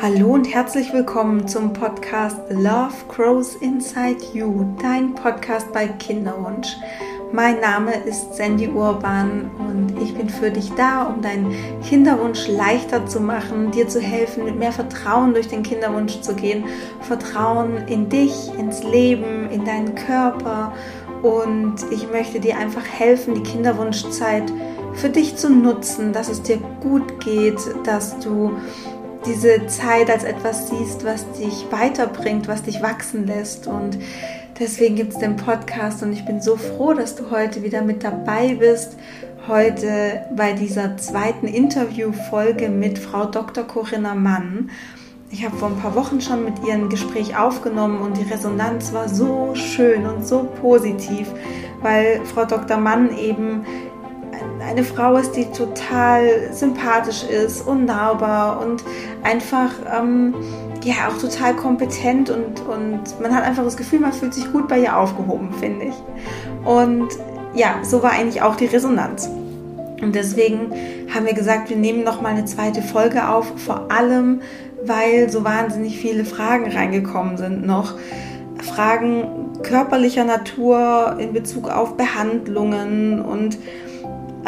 Hallo und herzlich willkommen zum Podcast Love Grows Inside You, dein Podcast bei Kinderwunsch. Mein Name ist Sandy Urban und ich bin für dich da, um deinen Kinderwunsch leichter zu machen, dir zu helfen, mit mehr Vertrauen durch den Kinderwunsch zu gehen. Vertrauen in dich, ins Leben, in deinen Körper. Und ich möchte dir einfach helfen, die Kinderwunschzeit für dich zu nutzen, dass es dir gut geht, dass du diese Zeit als etwas siehst, was dich weiterbringt, was dich wachsen lässt. Und deswegen gibt es den Podcast und ich bin so froh, dass du heute wieder mit dabei bist. Heute bei dieser zweiten Interviewfolge mit Frau Dr. Corinna Mann. Ich habe vor ein paar Wochen schon mit ihr ein Gespräch aufgenommen und die Resonanz war so schön und so positiv, weil Frau Dr. Mann eben eine Frau ist, die total sympathisch ist, unnahbar und einfach ähm, ja auch total kompetent und, und man hat einfach das Gefühl, man fühlt sich gut bei ihr aufgehoben, finde ich. Und ja, so war eigentlich auch die Resonanz. Und deswegen haben wir gesagt, wir nehmen noch mal eine zweite Folge auf, vor allem weil so wahnsinnig viele Fragen reingekommen sind noch. Fragen körperlicher Natur in Bezug auf Behandlungen und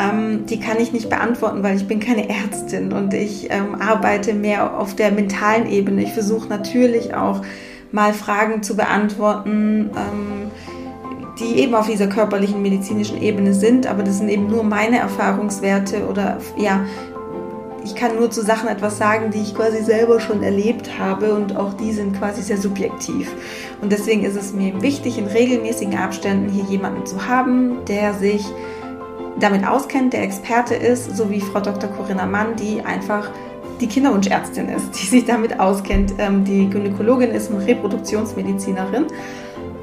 ähm, die kann ich nicht beantworten, weil ich bin keine Ärztin und ich ähm, arbeite mehr auf der mentalen Ebene. Ich versuche natürlich auch mal Fragen zu beantworten, ähm, die eben auf dieser körperlichen medizinischen Ebene sind, aber das sind eben nur meine Erfahrungswerte oder ja, ich kann nur zu Sachen etwas sagen, die ich quasi selber schon erlebt habe und auch die sind quasi sehr subjektiv. Und deswegen ist es mir wichtig, in regelmäßigen Abständen hier jemanden zu haben, der sich damit auskennt, der Experte ist, so wie Frau Dr. Corinna Mann, die einfach die Kinderwunschärztin ist, die sich damit auskennt, ähm, die Gynäkologin ist Reproduktionsmedizinerin.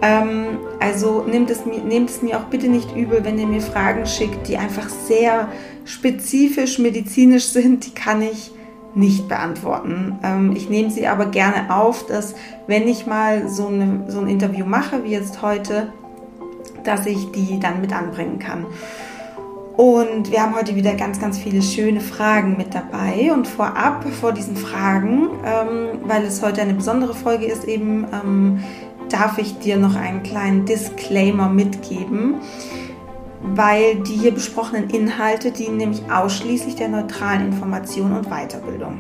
Ähm, also nehmt es, nehmt es mir auch bitte nicht übel, wenn ihr mir Fragen schickt, die einfach sehr spezifisch medizinisch sind, die kann ich nicht beantworten. Ähm, ich nehme sie aber gerne auf, dass wenn ich mal so, eine, so ein Interview mache, wie jetzt heute, dass ich die dann mit anbringen kann. Und wir haben heute wieder ganz, ganz viele schöne Fragen mit dabei. Und vorab, vor diesen Fragen, ähm, weil es heute eine besondere Folge ist, eben ähm, darf ich dir noch einen kleinen Disclaimer mitgeben, weil die hier besprochenen Inhalte dienen nämlich ausschließlich der neutralen Information und Weiterbildung.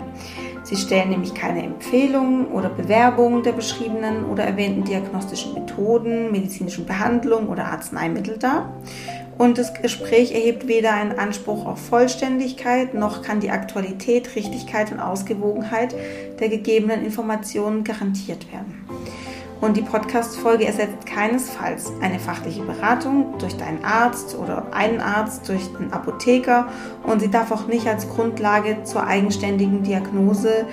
Sie stellen nämlich keine Empfehlungen oder Bewerbungen der beschriebenen oder erwähnten diagnostischen Methoden, medizinischen Behandlungen oder Arzneimittel dar und das Gespräch erhebt weder einen Anspruch auf Vollständigkeit, noch kann die Aktualität, Richtigkeit und Ausgewogenheit der gegebenen Informationen garantiert werden. Und die Podcast-Folge ersetzt keinesfalls eine fachliche Beratung durch deinen Arzt oder einen Arzt, durch einen Apotheker und sie darf auch nicht als Grundlage zur eigenständigen Diagnose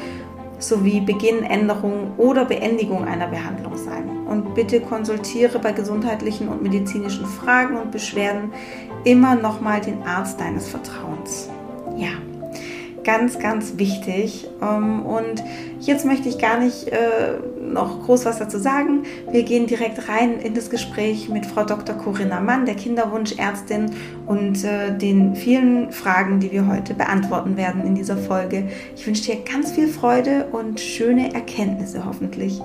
sowie Beginn, Änderung oder Beendigung einer Behandlung sein. Und bitte konsultiere bei gesundheitlichen und medizinischen Fragen und Beschwerden immer nochmal den Arzt deines Vertrauens. Ja, ganz, ganz wichtig. Ähm, und jetzt möchte ich gar nicht äh, noch groß was dazu sagen. Wir gehen direkt rein in das Gespräch mit Frau Dr. Corinna Mann, der Kinderwunschärztin und äh, den vielen Fragen, die wir heute beantworten werden in dieser Folge. Ich wünsche dir ganz viel Freude und schöne Erkenntnisse hoffentlich.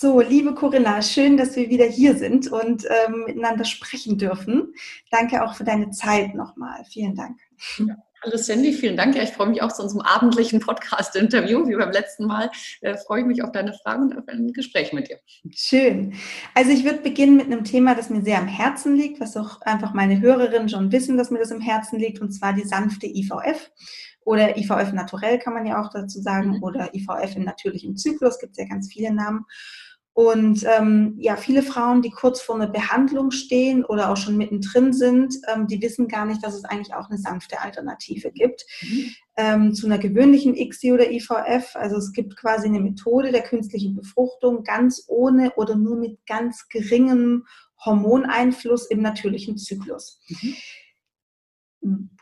So, liebe Corinna, schön, dass wir wieder hier sind und ähm, miteinander sprechen dürfen. Danke auch für deine Zeit nochmal. Vielen Dank. Ja. Hallo Sandy, vielen Dank. Ja, ich freue mich auch zu unserem abendlichen Podcast-Interview, wie beim letzten Mal. Äh, freue ich mich auf deine Fragen und auf ein Gespräch mit dir. Schön. Also ich würde beginnen mit einem Thema, das mir sehr am Herzen liegt, was auch einfach meine Hörerinnen schon wissen, dass mir das am Herzen liegt, und zwar die sanfte IVF oder IVF naturell kann man ja auch dazu sagen, mhm. oder IVF im natürlichen Zyklus, gibt es ja ganz viele Namen. Und ähm, ja, viele Frauen, die kurz vor einer Behandlung stehen oder auch schon mittendrin sind, ähm, die wissen gar nicht, dass es eigentlich auch eine sanfte Alternative gibt mhm. ähm, zu einer gewöhnlichen ICSI oder IVF. Also es gibt quasi eine Methode der künstlichen Befruchtung ganz ohne oder nur mit ganz geringem Hormoneinfluss im natürlichen Zyklus. Mhm.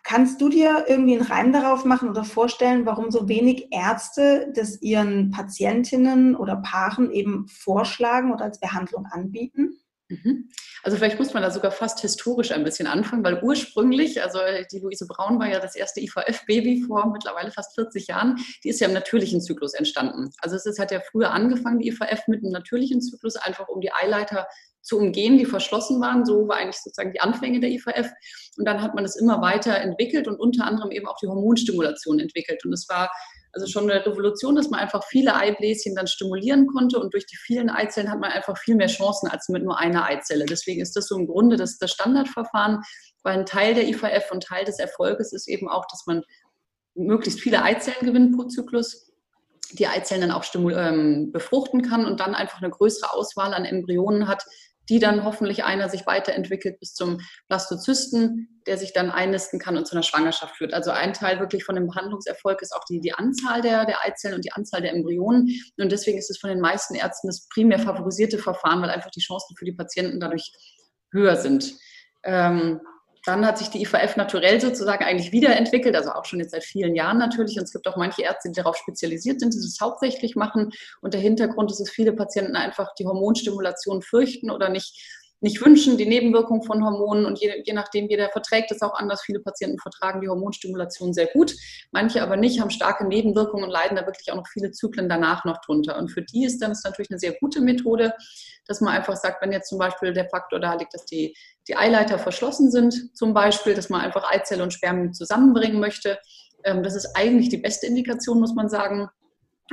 Kannst du dir irgendwie einen Reim darauf machen oder vorstellen, warum so wenig Ärzte das ihren Patientinnen oder Paaren eben vorschlagen oder als Behandlung anbieten? Mhm. Also vielleicht muss man da sogar fast historisch ein bisschen anfangen, weil ursprünglich, also die Luise Braun war ja das erste IVF-Baby vor mittlerweile fast 40 Jahren, die ist ja im natürlichen Zyklus entstanden. Also es ist, hat ja früher angefangen, die IVF mit einem natürlichen Zyklus, einfach um die Eileiter zu umgehen, die verschlossen waren. So war eigentlich sozusagen die Anfänge der IVF. Und dann hat man es immer weiter entwickelt und unter anderem eben auch die Hormonstimulation entwickelt. Und es war also schon eine Revolution, dass man einfach viele Eibläschen dann stimulieren konnte und durch die vielen Eizellen hat man einfach viel mehr Chancen als mit nur einer Eizelle. Deswegen ist das so im Grunde das, das Standardverfahren, weil ein Teil der IVF und Teil des Erfolges ist eben auch, dass man möglichst viele Eizellen gewinnt pro Zyklus, die Eizellen dann auch ähm, befruchten kann und dann einfach eine größere Auswahl an Embryonen hat, die dann hoffentlich einer sich weiterentwickelt bis zum Blastozysten, der sich dann einnisten kann und zu einer Schwangerschaft führt. Also ein Teil wirklich von dem Behandlungserfolg ist auch die, die Anzahl der, der Eizellen und die Anzahl der Embryonen. Und deswegen ist es von den meisten Ärzten das primär favorisierte Verfahren, weil einfach die Chancen für die Patienten dadurch höher sind. Ähm, dann hat sich die IVF naturell sozusagen eigentlich wiederentwickelt, also auch schon jetzt seit vielen Jahren natürlich. Und es gibt auch manche Ärzte, die darauf spezialisiert sind, die es hauptsächlich machen. Und der Hintergrund ist, dass viele Patienten einfach die Hormonstimulation fürchten oder nicht nicht wünschen, die Nebenwirkung von Hormonen. Und je, je nachdem, jeder verträgt es auch anders. Viele Patienten vertragen die Hormonstimulation sehr gut, manche aber nicht, haben starke Nebenwirkungen und leiden da wirklich auch noch viele Zyklen danach noch drunter. Und für die ist dann ist natürlich eine sehr gute Methode, dass man einfach sagt, wenn jetzt zum Beispiel der Faktor da liegt, dass die, die Eileiter verschlossen sind, zum Beispiel, dass man einfach Eizelle und Spermien zusammenbringen möchte. Ähm, das ist eigentlich die beste Indikation, muss man sagen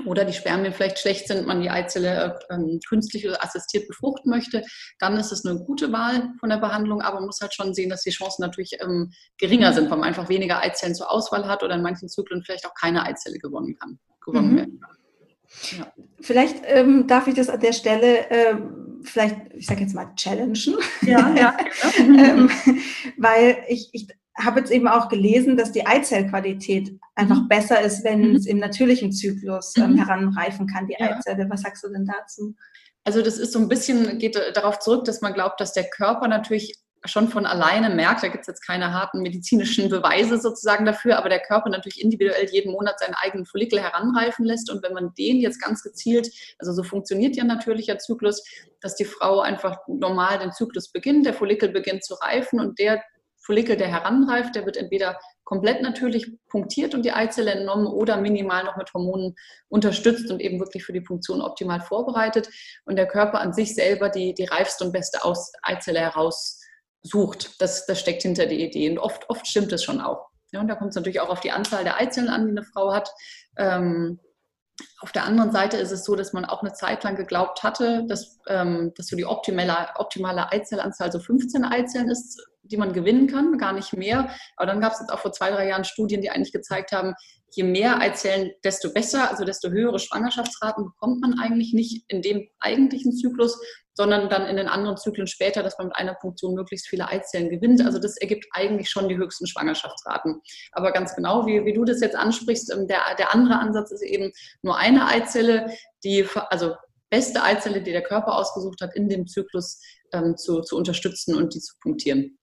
oder die Spermien vielleicht schlecht sind, man die Eizelle ähm, künstlich oder assistiert befruchten möchte, dann ist es eine gute Wahl von der Behandlung, aber man muss halt schon sehen, dass die Chancen natürlich ähm, geringer sind, weil man einfach weniger Eizellen zur Auswahl hat oder in manchen Zyklen vielleicht auch keine Eizelle gewonnen kann, gewonnen mhm. werden kann. Ja. Vielleicht ähm, darf ich das an der Stelle äh, vielleicht, ich sage jetzt mal, challengen. Ja, ja. ähm, weil ich, ich habe jetzt eben auch gelesen, dass die Eizellqualität einfach mhm. besser ist, wenn mhm. es im natürlichen Zyklus ähm, mhm. heranreifen kann, die ja. Eizelle. Was sagst du denn dazu? Also das ist so ein bisschen, geht darauf zurück, dass man glaubt, dass der Körper natürlich schon von alleine merkt, da gibt es jetzt keine harten medizinischen Beweise sozusagen dafür, aber der Körper natürlich individuell jeden Monat seinen eigenen Follikel heranreifen lässt. Und wenn man den jetzt ganz gezielt, also so funktioniert ja natürlicher Zyklus, dass die Frau einfach normal den Zyklus beginnt, der Follikel beginnt zu reifen und der Follikel, der heranreift, der wird entweder komplett natürlich punktiert und die Eizelle entnommen oder minimal noch mit Hormonen unterstützt und eben wirklich für die Funktion optimal vorbereitet und der Körper an sich selber die, die reifste und beste Aus Eizelle heraussucht. Das, das steckt hinter der Idee und oft, oft stimmt es schon auch. Ja, und da kommt es natürlich auch auf die Anzahl der Eizellen an, die eine Frau hat. Ähm, auf der anderen Seite ist es so, dass man auch eine Zeit lang geglaubt hatte, dass, ähm, dass so die optimale, optimale Eizellanzahl so 15 Eizellen ist die man gewinnen kann, gar nicht mehr. Aber dann gab es jetzt auch vor zwei, drei Jahren Studien, die eigentlich gezeigt haben, je mehr Eizellen, desto besser, also desto höhere Schwangerschaftsraten bekommt man eigentlich nicht in dem eigentlichen Zyklus, sondern dann in den anderen Zyklen später, dass man mit einer Punktion möglichst viele Eizellen gewinnt. Also das ergibt eigentlich schon die höchsten Schwangerschaftsraten. Aber ganz genau, wie, wie du das jetzt ansprichst, ähm, der, der andere Ansatz ist eben nur eine Eizelle, die, also beste Eizelle, die der Körper ausgesucht hat, in dem Zyklus ähm, zu, zu unterstützen und die zu punktieren.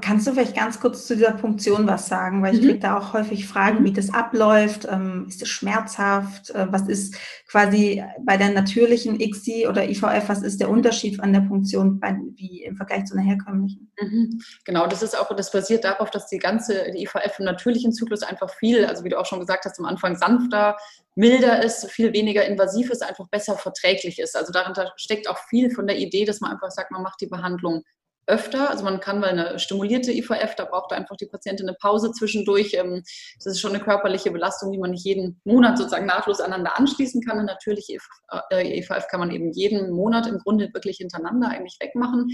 Kannst du vielleicht ganz kurz zu dieser Punktion was sagen? Weil ich mhm. kriege da auch häufig Fragen, wie das abläuft. Ähm, ist es schmerzhaft? Äh, was ist quasi bei der natürlichen ICSI oder IVF, was ist der Unterschied an der Punktion bei, wie im Vergleich zu einer herkömmlichen? Mhm. Genau, das ist auch, das basiert darauf, dass die ganze, die IVF im natürlichen Zyklus einfach viel, also wie du auch schon gesagt hast, am Anfang sanfter, milder ist, viel weniger invasiv ist, einfach besser verträglich ist. Also dahinter steckt auch viel von der Idee, dass man einfach sagt, man macht die Behandlung öfter. Also man kann, weil eine stimulierte IVF, da braucht einfach die Patientin eine Pause zwischendurch. Ähm, das ist schon eine körperliche Belastung, die man nicht jeden Monat sozusagen nahtlos aneinander anschließen kann. Eine natürliche IVF kann man eben jeden Monat im Grunde wirklich hintereinander eigentlich wegmachen.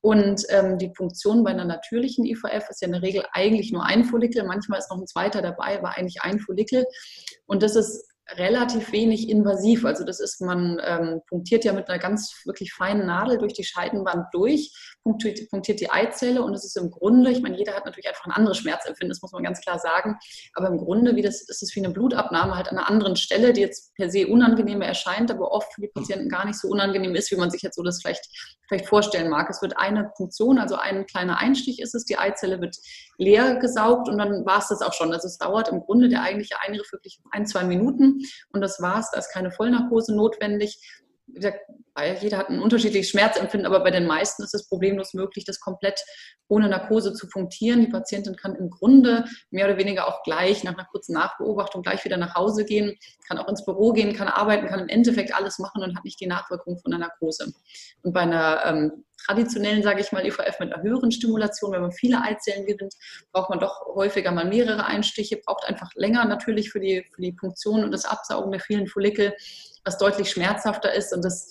Und ähm, die Funktion bei einer natürlichen IVF ist ja in der Regel eigentlich nur ein Follikel. Manchmal ist noch ein zweiter dabei, aber eigentlich ein Follikel. Und das ist relativ wenig invasiv. Also das ist, man ähm, punktiert ja mit einer ganz wirklich feinen Nadel durch die Scheidenwand durch, punktiert, punktiert die Eizelle und es ist im Grunde, ich meine, jeder hat natürlich einfach ein anderes Schmerzempfinden, das muss man ganz klar sagen, aber im Grunde wie das, ist es wie eine Blutabnahme halt an einer anderen Stelle, die jetzt per se unangenehmer erscheint, aber oft für die Patienten gar nicht so unangenehm ist, wie man sich jetzt so das vielleicht, vielleicht vorstellen mag. Es wird eine Funktion, also ein kleiner Einstich ist es, die Eizelle wird leer gesaugt und dann war es das auch schon. Also es dauert im Grunde der eigentliche Eingriff wirklich ein, zwei Minuten und das war's. Da ist keine Vollnarkose notwendig. Jeder hat ein unterschiedliches Schmerzempfinden, aber bei den meisten ist es problemlos möglich, das komplett ohne Narkose zu punktieren. Die Patientin kann im Grunde mehr oder weniger auch gleich nach einer kurzen Nachbeobachtung gleich wieder nach Hause gehen, kann auch ins Büro gehen, kann arbeiten, kann im Endeffekt alles machen und hat nicht die Nachwirkung von der Narkose. Und bei einer ähm, traditionellen, sage ich mal, IVF mit einer höheren Stimulation, wenn man viele Eizellen gewinnt, braucht man doch häufiger mal mehrere Einstiche, braucht einfach länger natürlich für die, für die Punktion und das Absaugen der vielen Follikel, was deutlich schmerzhafter ist und das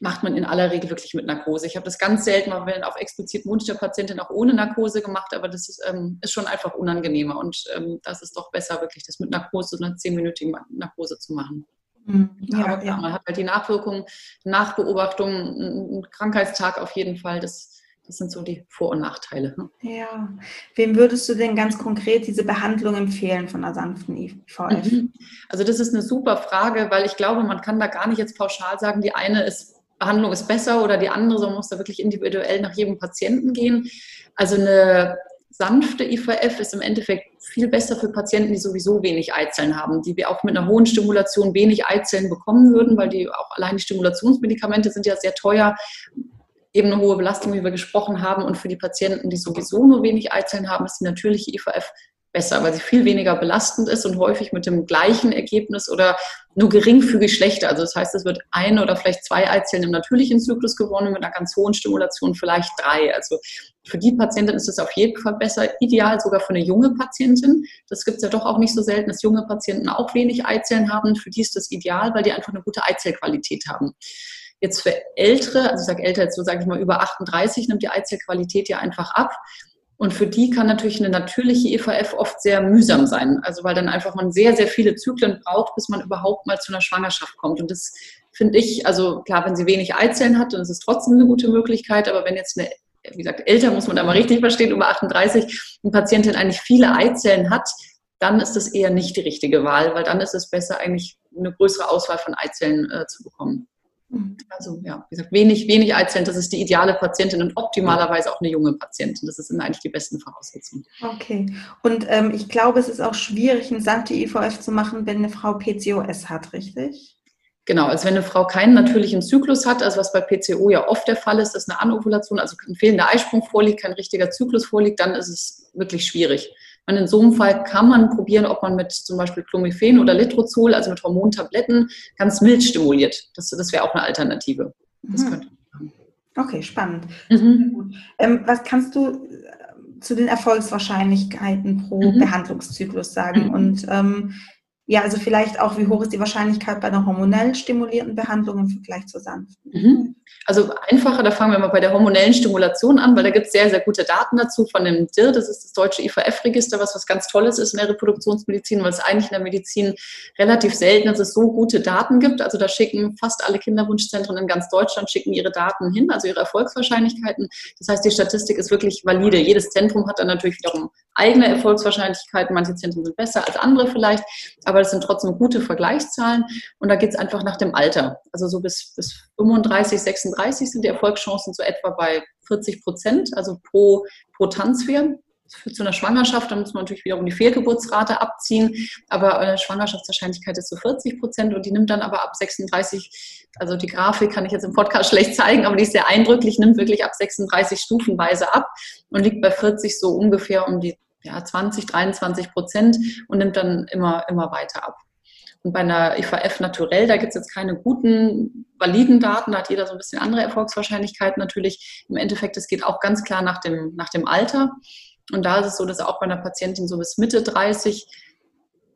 macht man in aller Regel wirklich mit Narkose. Ich habe das ganz selten mal, auf explizit Patientin auch ohne Narkose gemacht, aber das ist, ähm, ist schon einfach unangenehmer und ähm, das ist doch besser, wirklich das mit Narkose, so einer zehnminütigen Narkose zu machen. Mhm. Ja, aber ja. man hat halt die Nachwirkung, Nachbeobachtung, einen Krankheitstag auf jeden Fall. Das, das sind so die Vor- und Nachteile. Ne? Ja. Wem würdest du denn ganz konkret diese Behandlung empfehlen von einer sanften IVF? Mhm. Also das ist eine super Frage, weil ich glaube, man kann da gar nicht jetzt pauschal sagen, die eine ist Behandlung ist besser oder die andere, sondern muss da wirklich individuell nach jedem Patienten gehen. Also eine sanfte IVF ist im Endeffekt viel besser für Patienten, die sowieso wenig Eizellen haben, die wir auch mit einer hohen Stimulation wenig Eizellen bekommen würden, weil die auch allein die Stimulationsmedikamente sind ja sehr teuer, eben eine hohe Belastung, wie wir gesprochen haben. Und für die Patienten, die sowieso nur wenig Eizellen haben, ist die natürliche IVF besser, weil sie viel weniger belastend ist und häufig mit dem gleichen Ergebnis oder nur geringfügig schlechter. Also das heißt, es wird ein oder vielleicht zwei Eizellen im natürlichen Zyklus gewonnen, mit einer ganz hohen Stimulation vielleicht drei. Also für die Patientin ist es auf jeden Fall besser, ideal sogar für eine junge Patientin. Das gibt es ja doch auch nicht so selten, dass junge Patienten auch wenig Eizellen haben. Für die ist das ideal, weil die einfach eine gute Eizellqualität haben. Jetzt für Ältere, also ich sage älter, jetzt so sage ich mal über 38, nimmt die Eizellqualität ja einfach ab. Und für die kann natürlich eine natürliche EVF oft sehr mühsam sein. Also weil dann einfach man sehr, sehr viele Zyklen braucht, bis man überhaupt mal zu einer Schwangerschaft kommt. Und das finde ich, also klar, wenn sie wenig Eizellen hat, dann ist es trotzdem eine gute Möglichkeit. Aber wenn jetzt eine, wie gesagt, älter muss man da mal richtig verstehen, über 38, eine Patientin eigentlich viele Eizellen hat, dann ist das eher nicht die richtige Wahl, weil dann ist es besser, eigentlich eine größere Auswahl von Eizellen äh, zu bekommen. Mhm. Also ja, wie gesagt, wenig, wenig Eizellen, das ist die ideale Patientin und optimalerweise auch eine junge Patientin. Das sind eigentlich die besten Voraussetzungen. Okay. Und ähm, ich glaube, es ist auch schwierig, eine sanfte IVF zu machen, wenn eine Frau PCOS hat, richtig? Genau, also wenn eine Frau keinen natürlichen Zyklus hat, also was bei PCO ja oft der Fall ist, dass eine Anovulation, also ein fehlender Eisprung vorliegt, kein richtiger Zyklus vorliegt, dann ist es wirklich schwierig. Und in so einem Fall kann man probieren, ob man mit zum Beispiel Clomiphen oder Litrozol, also mit Hormontabletten, ganz mild stimuliert. Das, das wäre auch eine Alternative. Das mhm. könnte Okay, spannend. Mhm. Ähm, was kannst du äh, zu den Erfolgswahrscheinlichkeiten pro mhm. Behandlungszyklus sagen? Mhm. Und ähm, ja, also vielleicht auch, wie hoch ist die Wahrscheinlichkeit bei einer hormonell stimulierten Behandlung im Vergleich zur sanften? Mhm. Also einfacher, da fangen wir mal bei der hormonellen Stimulation an, weil da gibt es sehr, sehr gute Daten dazu von dem DIR, das ist das deutsche IVF-Register, was was ganz Tolles ist in der Reproduktionsmedizin, weil es eigentlich in der Medizin relativ selten dass es so gute Daten gibt. Also da schicken fast alle Kinderwunschzentren in ganz Deutschland schicken ihre Daten hin, also ihre Erfolgswahrscheinlichkeiten. Das heißt, die Statistik ist wirklich valide. Jedes Zentrum hat dann natürlich wiederum eigene Erfolgswahrscheinlichkeiten. Manche Zentren sind besser als andere vielleicht, aber das sind trotzdem gute Vergleichszahlen. Und da geht es einfach nach dem Alter. Also so bis, bis 35, 36 sind die Erfolgschancen so etwa bei 40 Prozent, also pro, pro führt zu einer Schwangerschaft, da muss man natürlich wiederum die Fehlgeburtsrate abziehen, aber eine Schwangerschaftswahrscheinlichkeit ist so 40 Prozent und die nimmt dann aber ab 36, also die Grafik kann ich jetzt im Podcast schlecht zeigen, aber die ist sehr eindrücklich, nimmt wirklich ab 36 stufenweise ab und liegt bei 40 so ungefähr um die ja, 20, 23 Prozent und nimmt dann immer, immer weiter ab. Und bei einer IVF naturell, da gibt es jetzt keine guten, validen Daten, da hat jeder so ein bisschen andere Erfolgswahrscheinlichkeiten natürlich. Im Endeffekt, es geht auch ganz klar nach dem, nach dem Alter. Und da ist es so, dass auch bei einer Patientin so bis Mitte 30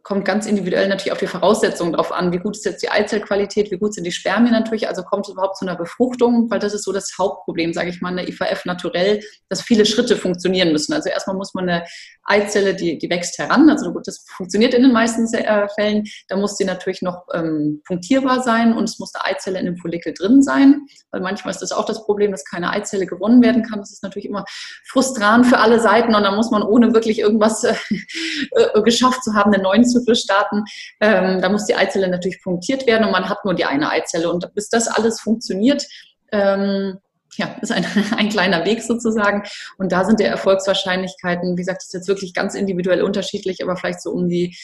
kommt ganz individuell natürlich auf die Voraussetzungen drauf an. Wie gut ist jetzt die Eizellqualität, wie gut sind die Spermien natürlich, also kommt es überhaupt zu einer Befruchtung, weil das ist so das Hauptproblem, sage ich mal, in der IVF naturell, dass viele Schritte funktionieren müssen. Also erstmal muss man eine Eizelle, die, die wächst heran, also gut, das funktioniert in den meisten äh, Fällen, da muss sie natürlich noch ähm, punktierbar sein und es muss eine Eizelle in dem Follikel drin sein, weil manchmal ist das auch das Problem, dass keine Eizelle gewonnen werden kann. Das ist natürlich immer frustrant für alle Seiten und dann muss man ohne wirklich irgendwas äh, äh geschafft zu haben, einen neuen Zyklus starten. Ähm, da muss die Eizelle natürlich punktiert werden und man hat nur die eine Eizelle. Und bis das alles funktioniert, ähm, ja, ist ein, ein kleiner Weg sozusagen. Und da sind die Erfolgswahrscheinlichkeiten, wie gesagt, das ist jetzt wirklich ganz individuell unterschiedlich, aber vielleicht so um die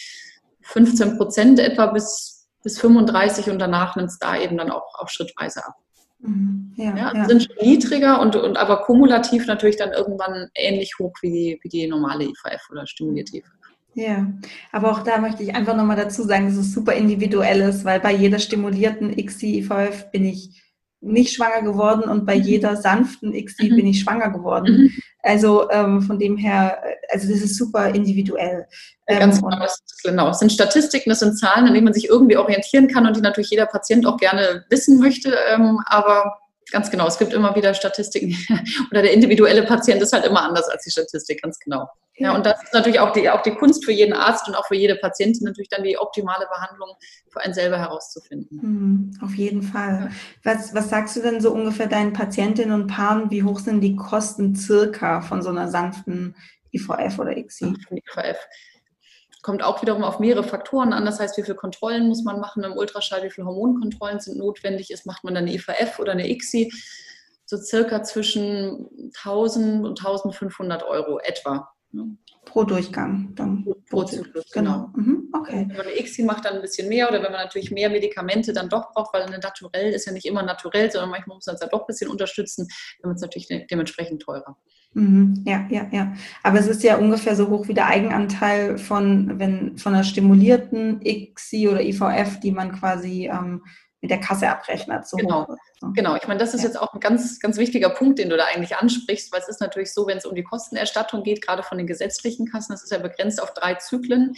15 Prozent etwa bis bis 35 und danach nimmt es da eben dann auch, auch schrittweise ab. Mhm. Ja, ja, ja. Sind schon niedriger und, und aber kumulativ natürlich dann irgendwann ähnlich hoch wie die, wie die normale IVF oder stimulierte IVF. Ja, aber auch da möchte ich einfach nochmal dazu sagen, dass es super individuell ist, weil bei jeder stimulierten XI-IVF bin ich nicht schwanger geworden und bei mhm. jeder sanften XI mhm. bin ich schwanger geworden. Mhm. Also ähm, von dem her, also das ist super individuell. Ähm, Ganz genau, das genau. Es sind Statistiken, das sind Zahlen, an denen man sich irgendwie orientieren kann und die natürlich jeder Patient auch gerne wissen möchte. Ähm, aber ganz genau, es gibt immer wieder Statistiken oder der individuelle Patient ist halt immer anders als die Statistik, ganz genau. Ja, und das ist natürlich auch die, auch die Kunst für jeden Arzt und auch für jede Patientin, natürlich dann die optimale Behandlung für einen selber herauszufinden. Mhm, auf jeden Fall. Ja. Was, was sagst du denn so ungefähr deinen Patientinnen und Paaren, wie hoch sind die Kosten circa von so einer sanften IVF oder XI? IVF kommt auch wiederum auf mehrere Faktoren an. Das heißt, wie viele Kontrollen muss man machen im Ultraschall, wie viele Hormonkontrollen sind notwendig ist, macht man dann eine IVF oder eine ICSI, so circa zwischen 1000 und 1500 Euro etwa. Pro Durchgang dann. Pro, pro Zyklus, genau. genau. Mhm, okay. Wenn man eine ICSI macht, dann ein bisschen mehr oder wenn man natürlich mehr Medikamente dann doch braucht, weil eine Naturell ist ja nicht immer naturell, sondern manchmal muss man es dann doch ein bisschen unterstützen, dann wird es natürlich dementsprechend teurer. Mhm, ja, ja, ja. Aber es ist ja ungefähr so hoch wie der Eigenanteil von, wenn, von einer stimulierten ICSI oder IVF, die man quasi ähm, mit der Kasse abrechnet. So genau. Genau. Ich meine, das ist ja. jetzt auch ein ganz, ganz wichtiger Punkt, den du da eigentlich ansprichst, weil es ist natürlich so, wenn es um die Kostenerstattung geht, gerade von den gesetzlichen Kassen, das ist ja begrenzt auf drei Zyklen.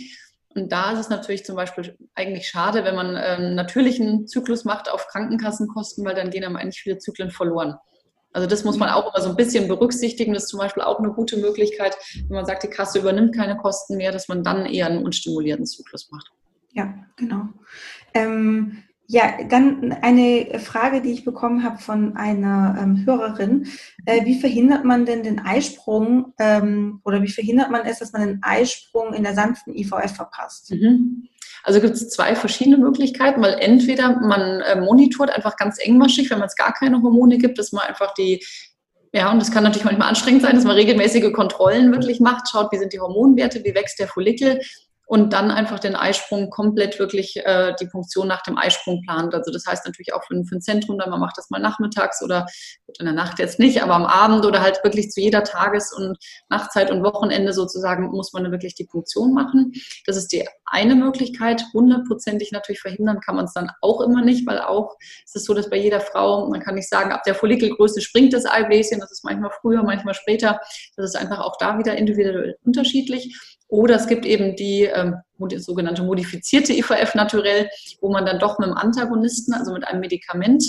Und da ist es natürlich zum Beispiel eigentlich schade, wenn man einen ähm, natürlichen Zyklus macht auf Krankenkassenkosten, weil dann gehen einem eigentlich viele Zyklen verloren. Also das muss man auch immer so ein bisschen berücksichtigen. Das ist zum Beispiel auch eine gute Möglichkeit, wenn man sagt, die Kasse übernimmt keine Kosten mehr, dass man dann eher einen unstimulierten Zyklus macht. Ja, genau. Ähm, ja, dann eine Frage, die ich bekommen habe von einer ähm, Hörerin. Äh, wie verhindert man denn den Eisprung ähm, oder wie verhindert man es, dass man den Eisprung in der sanften IVF verpasst? Mhm. Also gibt es zwei verschiedene Möglichkeiten, weil entweder man äh, monitort einfach ganz engmaschig, wenn man es gar keine Hormone gibt, dass man einfach die ja, und das kann natürlich manchmal anstrengend sein, dass man regelmäßige Kontrollen wirklich macht, schaut, wie sind die Hormonwerte, wie wächst der Follikel und dann einfach den Eisprung komplett wirklich äh, die Funktion nach dem Eisprung plant. Also das heißt natürlich auch für, für ein Zentrum, dann man macht das mal nachmittags oder in der Nacht jetzt nicht, aber am Abend oder halt wirklich zu jeder Tages- und Nachtzeit und Wochenende sozusagen muss man wirklich die Funktion machen. Das ist die eine Möglichkeit. Hundertprozentig natürlich verhindern kann man es dann auch immer nicht, weil auch es ist so, dass bei jeder Frau, man kann nicht sagen, ab der Follikelgröße springt das Eibläschen, das ist manchmal früher, manchmal später. Das ist einfach auch da wieder individuell unterschiedlich. Oder es gibt eben die ähm, sogenannte modifizierte IVF naturell, wo man dann doch mit einem Antagonisten, also mit einem Medikament,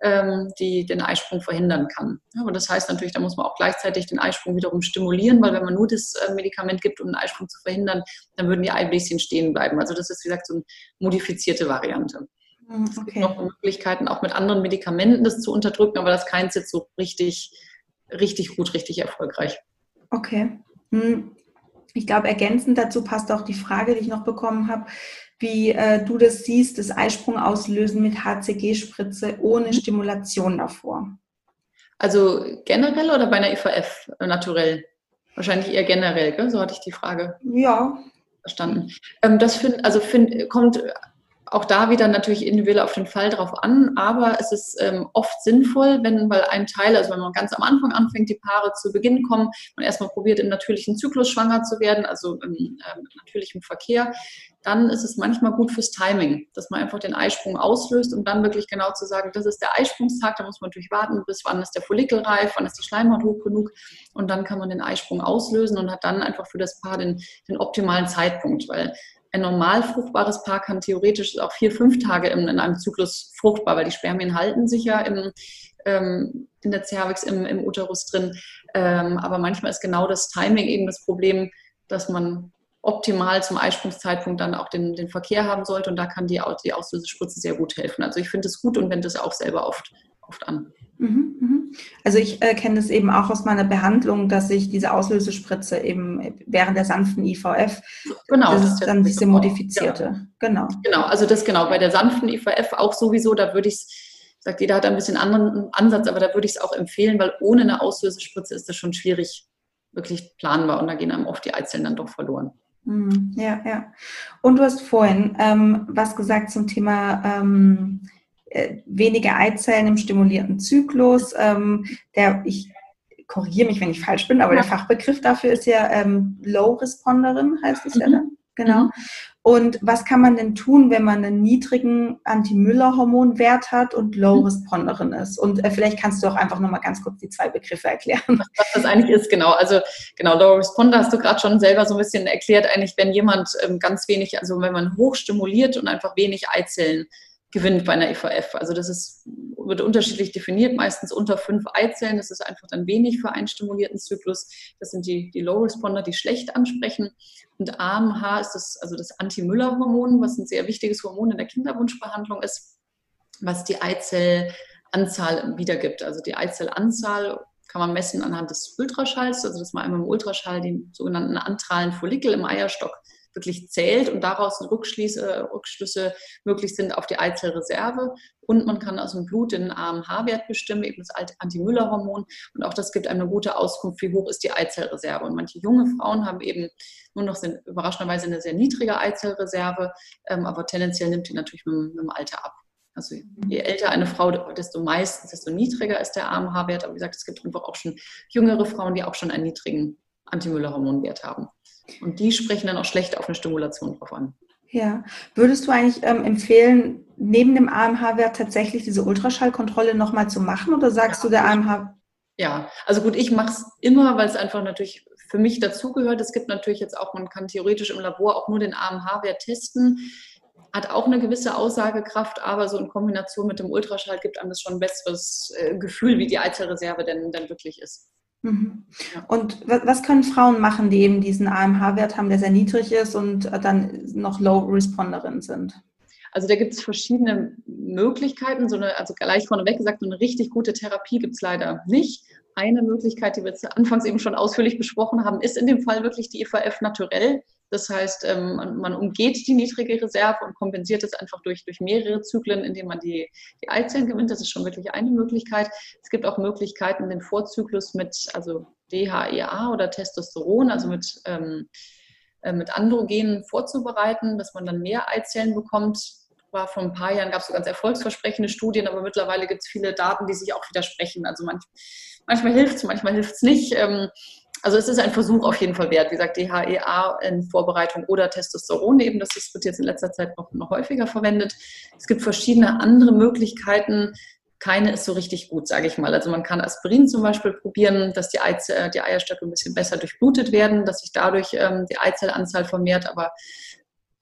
ähm, die den Eisprung verhindern kann. Ja, aber das heißt natürlich, da muss man auch gleichzeitig den Eisprung wiederum stimulieren, weil wenn man nur das äh, Medikament gibt, um den Eisprung zu verhindern, dann würden die Eibläschen stehen bleiben. Also das ist, wie gesagt, so eine modifizierte Variante. Okay. Es gibt noch Möglichkeiten, auch mit anderen Medikamenten das zu unterdrücken, aber das keins jetzt so richtig, richtig gut, richtig erfolgreich. Okay. Hm. Ich glaube, ergänzend dazu passt auch die Frage, die ich noch bekommen habe, wie äh, du das siehst, das Eisprung auslösen mit HCG-Spritze ohne Stimulation davor. Also generell oder bei einer IVF naturell? Wahrscheinlich eher generell, gell? so hatte ich die Frage. Ja. Verstanden. Ähm, das find, also find, kommt auch da wieder natürlich individuell auf den Fall drauf an, aber es ist ähm, oft sinnvoll, wenn, weil ein Teil, also wenn man ganz am Anfang anfängt, die Paare zu Beginn kommen, man erstmal probiert, im natürlichen Zyklus schwanger zu werden, also im ähm, natürlichen Verkehr, dann ist es manchmal gut fürs Timing, dass man einfach den Eisprung auslöst und dann wirklich genau zu sagen, das ist der Eisprungstag, da muss man natürlich warten, bis wann ist der Follikel reif, wann ist die Schleimhaut hoch genug und dann kann man den Eisprung auslösen und hat dann einfach für das Paar den, den optimalen Zeitpunkt, weil ein normal fruchtbares Paar kann theoretisch auch vier, fünf Tage in, in einem Zyklus fruchtbar, weil die Spermien halten sich ja im, ähm, in der Cervix im, im Uterus drin. Ähm, aber manchmal ist genau das Timing eben das Problem, dass man optimal zum Eisprungszeitpunkt dann auch den, den Verkehr haben sollte und da kann die, die Auslösespritze sehr gut helfen. Also ich finde es gut und wende es auch selber oft, oft an. Mhm, mhm. Also ich äh, kenne es eben auch aus meiner Behandlung, dass ich diese Auslösespritze eben während der sanften IVF, genau, das ist dann diese modifizierte. Ja. Genau. Genau, also das genau bei der sanften IVF auch sowieso, da würde ich es, sagt jeder hat ein bisschen anderen Ansatz, aber da würde ich es auch empfehlen, weil ohne eine Auslösespritze ist das schon schwierig wirklich planbar und da gehen einem oft die Eizellen dann doch verloren. Hm, ja, ja. Und du hast vorhin ähm, was gesagt zum Thema ähm, äh, weniger Eizellen im stimulierten Zyklus. Ähm, der, ich korrigiere mich, wenn ich falsch bin, aber ja. der Fachbegriff dafür ist ja ähm, Low Responderin, heißt es mhm. ja dann. Genau. Mhm. Und was kann man denn tun, wenn man einen niedrigen Anti-Müller-Hormonwert hat und Low-Responderin ist? Und äh, vielleicht kannst du auch einfach nochmal ganz kurz die zwei Begriffe erklären. Was das eigentlich ist, genau. Also genau, Low-Responder hast du gerade schon selber so ein bisschen erklärt, eigentlich, wenn jemand ähm, ganz wenig, also wenn man hoch stimuliert und einfach wenig Eizellen gewinnt bei einer IVF. Also das ist, wird unterschiedlich definiert, meistens unter fünf Eizellen. Das ist einfach dann wenig für einen stimulierten Zyklus. Das sind die, die Low Responder, die schlecht ansprechen. Und AMH ist das, also das Anti-Müller-Hormon, was ein sehr wichtiges Hormon in der Kinderwunschbehandlung ist, was die Eizellanzahl wiedergibt. Also die Eizellanzahl kann man messen anhand des Ultraschalls, also dass man einmal im Ultraschall die sogenannten antralen Follikel im Eierstock wirklich zählt und daraus Rückschlüsse, Rückschlüsse möglich sind auf die Eizellreserve. Und man kann aus dem Blut den AMH-Wert bestimmen, eben das Anti-Müller-Hormon. Und auch das gibt eine gute Auskunft, wie hoch ist die Eizellreserve. Und manche junge Frauen haben eben nur noch sind, überraschenderweise eine sehr niedrige Eizellreserve, ähm, aber tendenziell nimmt die natürlich mit, mit dem Alter ab. Also je älter eine Frau, desto meistens, desto niedriger ist der AMH-Wert. Aber wie gesagt, es gibt einfach auch schon jüngere Frauen, die auch schon einen niedrigen Anti-Müller-Hormonwert haben. Und die sprechen dann auch schlecht auf eine Stimulation drauf an. Ja. Würdest du eigentlich ähm, empfehlen, neben dem AMH-Wert tatsächlich diese Ultraschallkontrolle nochmal zu machen oder sagst ja, du, der AMH? Ja, also gut, ich mache es immer, weil es einfach natürlich für mich dazugehört. Es gibt natürlich jetzt auch, man kann theoretisch im Labor auch nur den AMH-Wert testen. Hat auch eine gewisse Aussagekraft, aber so in Kombination mit dem Ultraschall gibt einem das schon ein besseres äh, Gefühl, wie die Eizellreserve denn, denn wirklich ist. Mhm. Und was können Frauen machen, die eben diesen AMH-Wert haben, der sehr niedrig ist und äh, dann noch Low-Responderin sind? Also da gibt es verschiedene Möglichkeiten. So eine, also gleich vorneweg gesagt, so eine richtig gute Therapie gibt es leider nicht. Eine Möglichkeit, die wir jetzt anfangs eben schon ausführlich besprochen haben, ist in dem Fall wirklich die IVF naturell. Das heißt, ähm, man, umgeht die niedrige Reserve und kompensiert es einfach durch, durch mehrere Zyklen, indem man die, die Eizellen gewinnt. Das ist schon wirklich eine Möglichkeit. Es gibt auch Möglichkeiten, den Vorzyklus mit also DHEA oder Testosteron, also mit, ähm, äh, mit Androgenen vorzubereiten, dass man dann mehr Eizellen bekommt. War vor ein paar Jahren gab es so ganz erfolgsversprechende Studien, aber mittlerweile gibt es viele Daten, die sich auch widersprechen. Also manch, manchmal hilft es, manchmal hilft es nicht. Ähm, also es ist ein Versuch auf jeden Fall wert. Wie gesagt, DHEA in Vorbereitung oder Testosteron eben, das wird jetzt in letzter Zeit noch, noch häufiger verwendet. Es gibt verschiedene andere Möglichkeiten. Keine ist so richtig gut, sage ich mal. Also man kann Aspirin zum Beispiel probieren, dass die, Eize, die Eierstöcke ein bisschen besser durchblutet werden, dass sich dadurch ähm, die Eizellanzahl vermehrt. Aber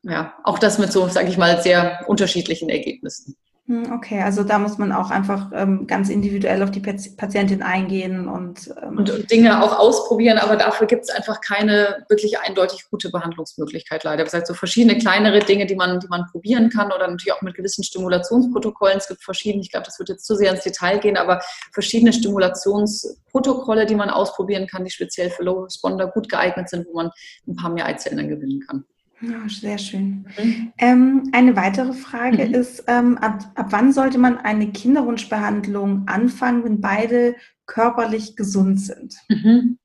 ja, auch das mit so, sage ich mal, sehr unterschiedlichen Ergebnissen. Hm, okay, also da muss man auch einfach ähm, ganz individuell auf die Patientin eingehen und, ähm und, und, Dinge auch ausprobieren, aber dafür gibt es einfach keine wirklich eindeutig gute Behandlungsmöglichkeit leider. Das heißt, so verschiedene kleinere Dinge, die man, die man probieren kann oder natürlich auch mit gewissen Stimulationsprotokollen. Es gibt verschiedene, ich glaube, das wird jetzt zu sehr ins Detail gehen, aber verschiedene Stimulationsprotokolle, die man ausprobieren kann, die speziell für Low Responder gut geeignet sind, wo man ein paar mehr Eizellen gewinnen kann. Ja, sehr schön. Mhm. Ähm, eine weitere Frage mhm. ist, ähm, ab, ab wann sollte man eine Kinderwunschbehandlung anfangen, wenn beide körperlich gesund sind? Mhm.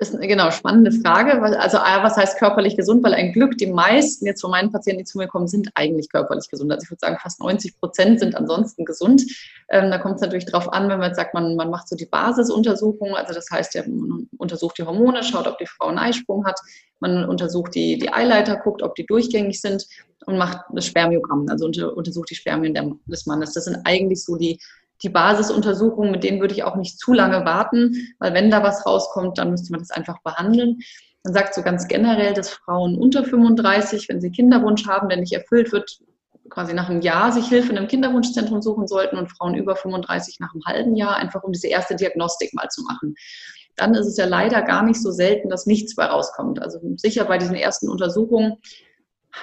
Ist eine genau spannende Frage. Also was heißt körperlich gesund? Weil ein Glück, die meisten jetzt von meinen Patienten, die zu mir kommen, sind eigentlich körperlich gesund. Also ich würde sagen, fast 90 Prozent sind ansonsten gesund. Ähm, da kommt es natürlich darauf an, wenn man jetzt sagt, man, man macht so die Basisuntersuchung. Also das heißt, man untersucht die Hormone, schaut, ob die Frau einen Eisprung hat. Man untersucht die, die Eileiter, guckt, ob die durchgängig sind und macht das Spermiogramm, also unter, untersucht die Spermien des Mannes. Das sind eigentlich so die die Basisuntersuchungen, mit denen würde ich auch nicht zu lange warten, weil wenn da was rauskommt, dann müsste man das einfach behandeln. Man sagt so ganz generell, dass Frauen unter 35, wenn sie Kinderwunsch haben, der nicht erfüllt wird, quasi nach einem Jahr sich Hilfe in einem Kinderwunschzentrum suchen sollten und Frauen über 35 nach einem halben Jahr, einfach um diese erste Diagnostik mal zu machen. Dann ist es ja leider gar nicht so selten, dass nichts bei rauskommt. Also sicher bei diesen ersten Untersuchungen,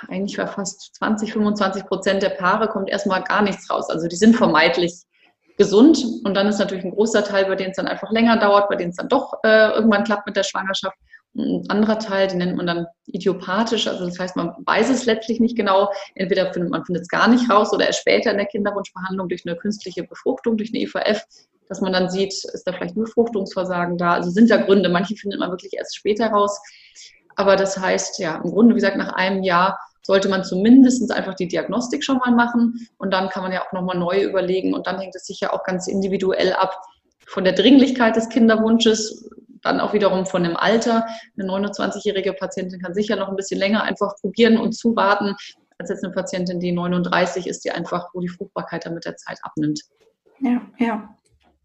eigentlich bei fast 20, 25 Prozent der Paare kommt erstmal gar nichts raus. Also die sind vermeidlich gesund. Und dann ist natürlich ein großer Teil, bei dem es dann einfach länger dauert, bei dem es dann doch äh, irgendwann klappt mit der Schwangerschaft. Ein anderer Teil, den nennt man dann idiopathisch, also das heißt, man weiß es letztlich nicht genau. Entweder findet man findet es gar nicht raus oder erst später in der Kinderwunschbehandlung durch eine künstliche Befruchtung, durch eine IVF, dass man dann sieht, ist da vielleicht ein Befruchtungsversagen da. Also sind da Gründe. Manche findet man wirklich erst später raus. Aber das heißt, ja, im Grunde, wie gesagt, nach einem Jahr sollte man zumindest einfach die Diagnostik schon mal machen und dann kann man ja auch nochmal neu überlegen und dann hängt es sicher auch ganz individuell ab von der Dringlichkeit des Kinderwunsches, dann auch wiederum von dem Alter. Eine 29-jährige Patientin kann sicher noch ein bisschen länger einfach probieren und zuwarten, als jetzt eine Patientin, die 39 ist, die einfach, wo die Fruchtbarkeit dann mit der Zeit abnimmt. Ja, ja.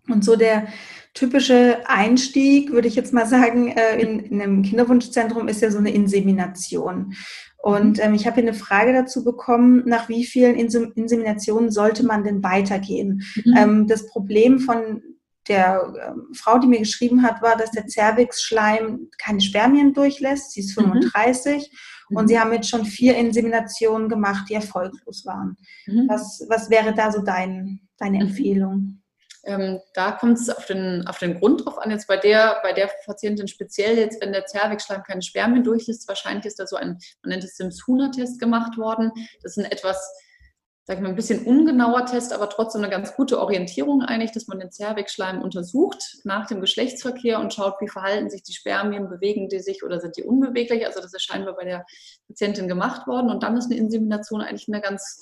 Und so der typische Einstieg, würde ich jetzt mal sagen, äh, in, in einem Kinderwunschzentrum ist ja so eine Insemination. Und mhm. ähm, ich habe hier eine Frage dazu bekommen, nach wie vielen Inseminationen sollte man denn weitergehen? Mhm. Ähm, das Problem von der ähm, Frau, die mir geschrieben hat, war, dass der Cervix-Schleim keine Spermien durchlässt. Sie ist 35 mhm. und sie haben jetzt schon vier Inseminationen gemacht, die erfolglos waren. Mhm. Was, was wäre da so dein, deine mhm. Empfehlung? Ähm, da kommt es auf den, auf den Grund drauf an. Jetzt bei der, bei der Patientin speziell, jetzt wenn der Zervixschleim keine Spermien durchlässt, wahrscheinlich ist da so ein, man nennt es Sims-Huna-Test gemacht worden. Das ist ein etwas, sag ich mal, ein bisschen ungenauer Test, aber trotzdem eine ganz gute Orientierung eigentlich, dass man den Zervixschleim untersucht nach dem Geschlechtsverkehr und schaut, wie verhalten sich die Spermien, bewegen die sich oder sind die unbeweglich. Also das ist scheinbar bei der Patientin gemacht worden. Und dann ist eine Insemination eigentlich eine ganz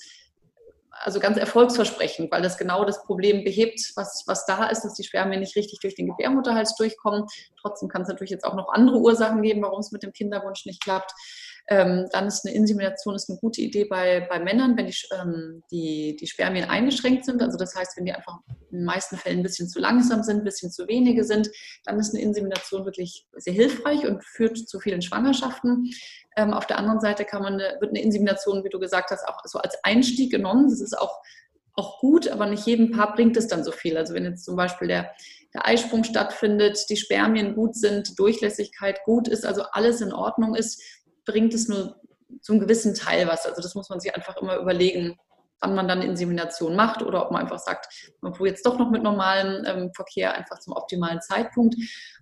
also ganz erfolgsversprechend, weil das genau das Problem behebt, was, was da ist, dass die Spermien nicht richtig durch den Gebärmutterhals durchkommen. Trotzdem kann es natürlich jetzt auch noch andere Ursachen geben, warum es mit dem Kinderwunsch nicht klappt. Ähm, dann ist eine Insemination ist eine gute Idee bei, bei Männern, wenn die, ähm, die, die Spermien eingeschränkt sind. Also das heißt, wenn die einfach in den meisten Fällen ein bisschen zu langsam sind, ein bisschen zu wenige sind, dann ist eine Insemination wirklich sehr hilfreich und führt zu vielen Schwangerschaften. Ähm, auf der anderen Seite kann man wird eine Insemination, wie du gesagt hast, auch so als Einstieg genommen. Das ist auch, auch gut, aber nicht jedem Paar bringt es dann so viel. Also wenn jetzt zum Beispiel der, der Eisprung stattfindet, die Spermien gut sind, die Durchlässigkeit gut ist, also alles in Ordnung ist, bringt es nur zum gewissen Teil was. Also das muss man sich einfach immer überlegen, wann man dann Insemination macht oder ob man einfach sagt, man probiert jetzt doch noch mit normalem ähm, Verkehr einfach zum optimalen Zeitpunkt.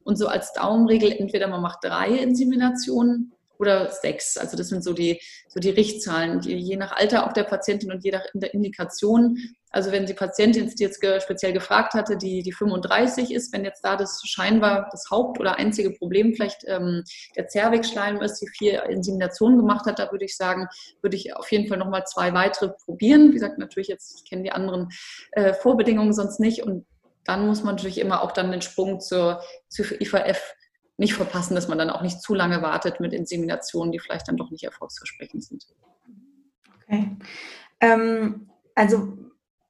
Und so als Daumenregel, entweder man macht drei Inseminationen oder sechs. Also das sind so die, so die Richtzahlen, die je nach Alter auch der Patientin und je nach Indikation. Also wenn die Patientin, die jetzt speziell gefragt hatte, die, die 35 ist, wenn jetzt da das scheinbar das Haupt- oder einzige Problem vielleicht ähm, der Zervixschleim ist, die vier Inseminationen gemacht hat, da würde ich sagen, würde ich auf jeden Fall nochmal zwei weitere probieren. Wie gesagt, natürlich jetzt kennen die anderen äh, Vorbedingungen sonst nicht und dann muss man natürlich immer auch dann den Sprung zur, zur IVF nicht verpassen, dass man dann auch nicht zu lange wartet mit Inseminationen, die vielleicht dann doch nicht erfolgsversprechend sind. Okay. Ähm, also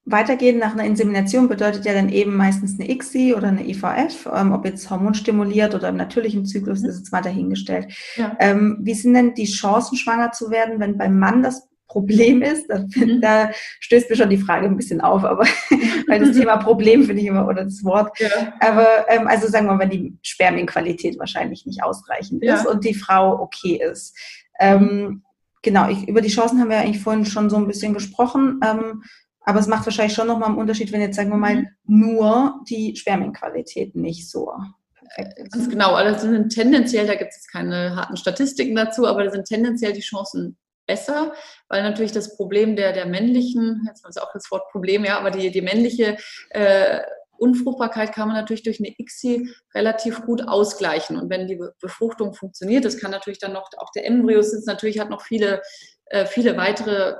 weitergehen nach einer Insemination bedeutet ja dann eben meistens eine ICSI oder eine IVF, ähm, ob jetzt hormonstimuliert oder im natürlichen Zyklus, mhm. ist jetzt mal dahingestellt. Ja. Ähm, wie sind denn die Chancen, schwanger zu werden, wenn beim Mann das Problem ist. Da, mhm. da, stößt mir schon die Frage ein bisschen auf, aber weil das Thema Problem finde ich immer, oder das Wort. Ja. Aber ähm, also sagen wir mal, wenn die Spermienqualität wahrscheinlich nicht ausreichend ja. ist und die Frau okay ist. Ähm, genau, ich, über die Chancen haben wir eigentlich vorhin schon so ein bisschen gesprochen. Ähm, aber es macht wahrscheinlich schon nochmal einen Unterschied, wenn jetzt, sagen wir mal, mhm. nur die Spermienqualität nicht so perfekt ist. Ganz genau, also sind tendenziell, da gibt es keine harten Statistiken dazu, aber da sind tendenziell die Chancen besser, weil natürlich das Problem der, der männlichen, jetzt ist auch das Wort Problem, ja, aber die, die männliche äh, Unfruchtbarkeit kann man natürlich durch eine ICSI relativ gut ausgleichen. Und wenn die Befruchtung funktioniert, das kann natürlich dann noch, auch der Embryo sitzt natürlich hat noch viele, äh, viele weitere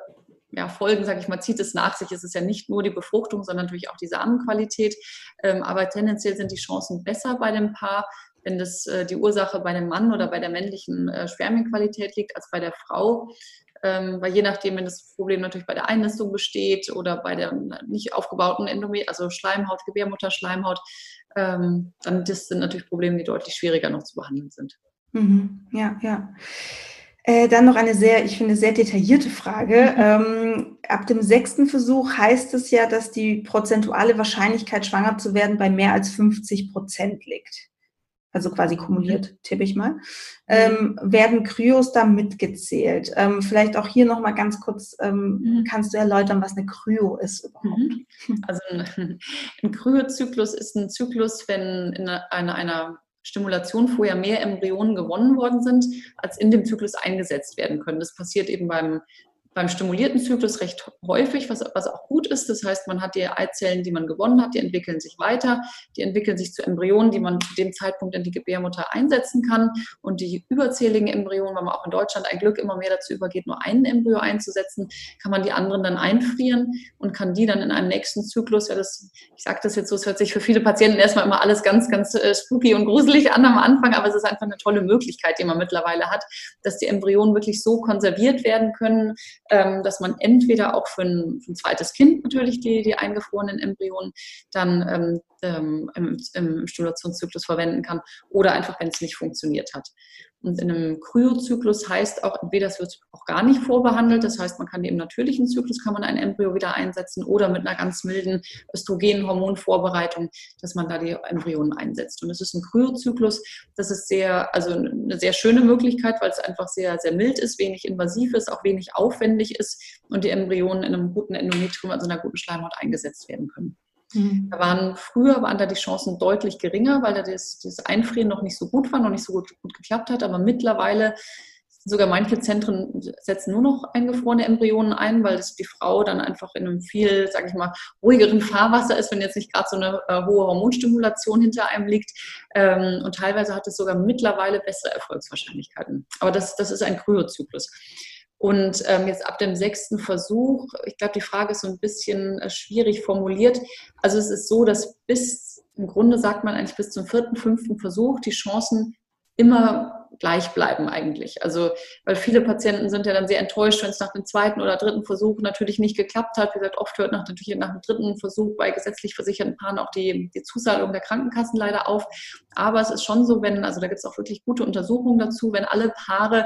ja, Folgen, sage ich mal, zieht es nach sich. Es ist ja nicht nur die Befruchtung, sondern natürlich auch die Samenqualität. Ähm, aber tendenziell sind die Chancen besser bei dem Paar, wenn das äh, die Ursache bei dem Mann oder bei der männlichen äh, Spermienqualität liegt, als bei der Frau. Ähm, weil je nachdem, wenn das Problem natürlich bei der Einnistung besteht oder bei der nicht aufgebauten Endomie, also Schleimhaut, Gebärmutterschleimhaut, ähm, dann das sind natürlich Probleme, die deutlich schwieriger noch zu behandeln sind. Mhm. Ja, ja. Äh, dann noch eine sehr, ich finde, sehr detaillierte Frage. Ähm, ab dem sechsten Versuch heißt es ja, dass die prozentuale Wahrscheinlichkeit, schwanger zu werden, bei mehr als 50 Prozent liegt also quasi kumuliert, tippe ich mal, ähm, werden Kryos da mitgezählt. Ähm, vielleicht auch hier nochmal ganz kurz, ähm, mhm. kannst du erläutern, was eine Kryo ist überhaupt? Mhm. Also ein, ein Kryozyklus ist ein Zyklus, wenn in einer, einer Stimulation vorher mehr Embryonen gewonnen worden sind, als in dem Zyklus eingesetzt werden können. Das passiert eben beim beim stimulierten Zyklus recht häufig, was, was auch gut ist. Das heißt, man hat die Eizellen, die man gewonnen hat, die entwickeln sich weiter, die entwickeln sich zu Embryonen, die man zu dem Zeitpunkt in die Gebärmutter einsetzen kann. Und die überzähligen Embryonen, weil man auch in Deutschland ein Glück immer mehr dazu übergeht, nur einen Embryo einzusetzen, kann man die anderen dann einfrieren und kann die dann in einem nächsten Zyklus, ja, das, ich sage das jetzt so, es hört sich für viele Patienten erstmal immer alles ganz, ganz äh, spooky und gruselig an am Anfang, aber es ist einfach eine tolle Möglichkeit, die man mittlerweile hat, dass die Embryonen wirklich so konserviert werden können, ähm, dass man entweder auch für ein, für ein, zweites Kind natürlich die, die eingefrorenen Embryonen dann ähm, ähm, im, im Stimulationszyklus verwenden kann oder einfach, wenn es nicht funktioniert hat. Und in einem Kryozyklus heißt auch, entweder es wird auch gar nicht vorbehandelt, das heißt, man kann im natürlichen Zyklus kann man ein Embryo wieder einsetzen oder mit einer ganz milden Östrogenhormonvorbereitung, dass man da die Embryonen einsetzt. Und es ist ein Kryozyklus, das ist sehr, also eine sehr schöne Möglichkeit, weil es einfach sehr, sehr mild ist, wenig invasiv ist, auch wenig aufwendig ist und die Embryonen in einem guten Endometrium, also einer guten Schleimhaut eingesetzt werden können. Mhm. Da waren früher waren da die Chancen deutlich geringer, weil da das, das Einfrieren noch nicht so gut war, noch nicht so gut, gut geklappt hat. Aber mittlerweile sogar manche Zentren setzen nur noch eingefrorene Embryonen ein, weil es die Frau dann einfach in einem viel, sage ich mal, ruhigeren Fahrwasser ist, wenn jetzt nicht gerade so eine äh, hohe Hormonstimulation hinter einem liegt. Ähm, und teilweise hat es sogar mittlerweile bessere Erfolgswahrscheinlichkeiten. Aber das, das ist ein Kryozyklus. Und ähm, jetzt ab dem sechsten Versuch, ich glaube, die Frage ist so ein bisschen äh, schwierig formuliert. Also es ist so, dass bis, im Grunde sagt man eigentlich bis zum vierten, fünften Versuch die Chancen immer gleich bleiben eigentlich. Also, weil viele Patienten sind ja dann sehr enttäuscht, wenn es nach dem zweiten oder dritten Versuch natürlich nicht geklappt hat. Wie gesagt, oft hört nach, natürlich nach dem dritten Versuch bei gesetzlich versicherten Paaren auch die, die Zuzahlung der Krankenkassen leider auf. Aber es ist schon so, wenn, also da gibt es auch wirklich gute Untersuchungen dazu, wenn alle Paare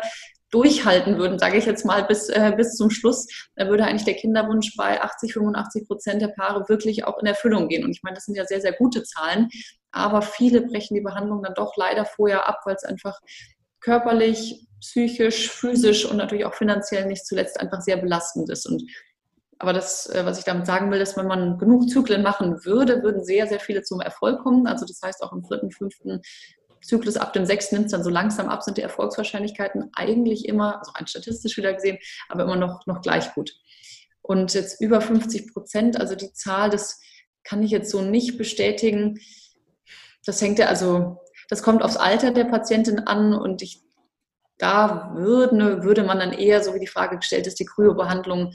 durchhalten würden, sage ich jetzt mal, bis, äh, bis zum Schluss, dann würde eigentlich der Kinderwunsch bei 80, 85 Prozent der Paare wirklich auch in Erfüllung gehen. Und ich meine, das sind ja sehr, sehr gute Zahlen, aber viele brechen die Behandlung dann doch leider vorher ab, weil es einfach körperlich, psychisch, physisch und natürlich auch finanziell nicht zuletzt einfach sehr belastend ist. Und aber das, äh, was ich damit sagen will, ist, wenn man genug Zyklen machen würde, würden sehr, sehr viele zum Erfolg kommen. Also das heißt, auch im vierten, fünften Zyklus ab dem sechsten nimmt es dann so langsam ab, sind die Erfolgswahrscheinlichkeiten eigentlich immer, also rein statistisch wieder gesehen, aber immer noch, noch gleich gut. Und jetzt über 50 Prozent, also die Zahl, das kann ich jetzt so nicht bestätigen. Das hängt ja, also, das kommt aufs Alter der Patientin an und ich, da würde, würde man dann eher, so wie die Frage gestellt ist, die Kryobehandlung